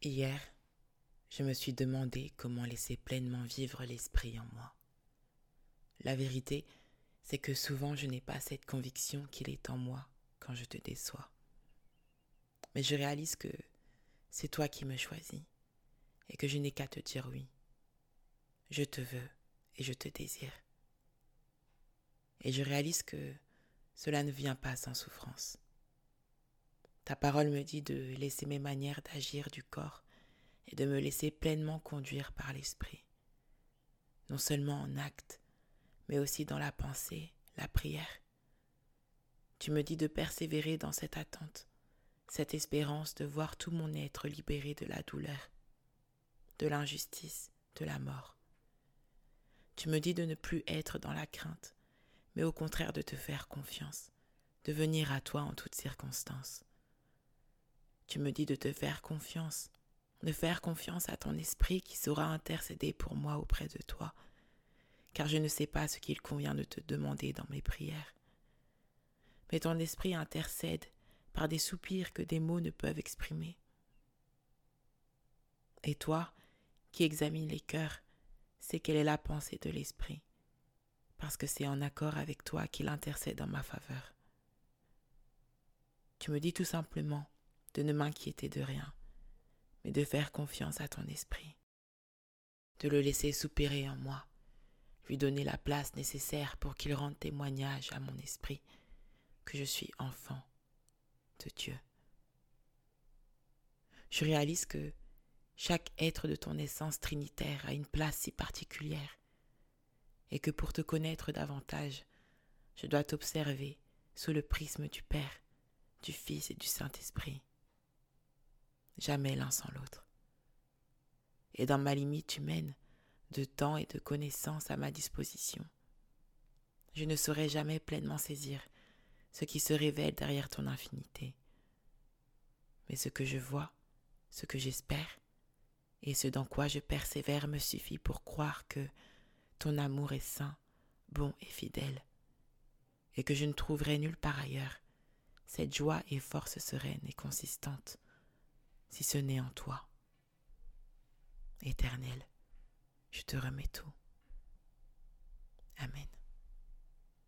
Hier, je me suis demandé comment laisser pleinement vivre l'esprit en moi. La vérité, c'est que souvent je n'ai pas cette conviction qu'il est en moi quand je te déçois. Mais je réalise que c'est toi qui me choisis et que je n'ai qu'à te dire oui. Je te veux et je te désire. Et je réalise que cela ne vient pas sans souffrance. Ta parole me dit de laisser mes manières d'agir du corps et de me laisser pleinement conduire par l'esprit, non seulement en acte, mais aussi dans la pensée, la prière. Tu me dis de persévérer dans cette attente, cette espérance de voir tout mon être libéré de la douleur, de l'injustice, de la mort. Tu me dis de ne plus être dans la crainte, mais au contraire de te faire confiance, de venir à toi en toutes circonstances. Tu me dis de te faire confiance, de faire confiance à ton esprit qui saura intercéder pour moi auprès de toi, car je ne sais pas ce qu'il convient de te demander dans mes prières. Mais ton esprit intercède par des soupirs que des mots ne peuvent exprimer. Et toi, qui examines les cœurs, sais quelle est la pensée de l'esprit, parce que c'est en accord avec toi qu'il intercède en ma faveur. Tu me dis tout simplement de ne m'inquiéter de rien, mais de faire confiance à ton esprit, de le laisser soupirer en moi, lui donner la place nécessaire pour qu'il rende témoignage à mon esprit que je suis enfant de Dieu. Je réalise que chaque être de ton essence trinitaire a une place si particulière, et que pour te connaître davantage, je dois t'observer sous le prisme du Père, du Fils et du Saint-Esprit jamais l'un sans l'autre. Et dans ma limite humaine, de temps et de connaissances à ma disposition, je ne saurais jamais pleinement saisir ce qui se révèle derrière ton infinité. Mais ce que je vois, ce que j'espère, et ce dans quoi je persévère me suffit pour croire que ton amour est saint, bon et fidèle, et que je ne trouverai nulle part ailleurs cette joie et force sereine et consistante si ce n'est en toi. Éternel, je te remets tout.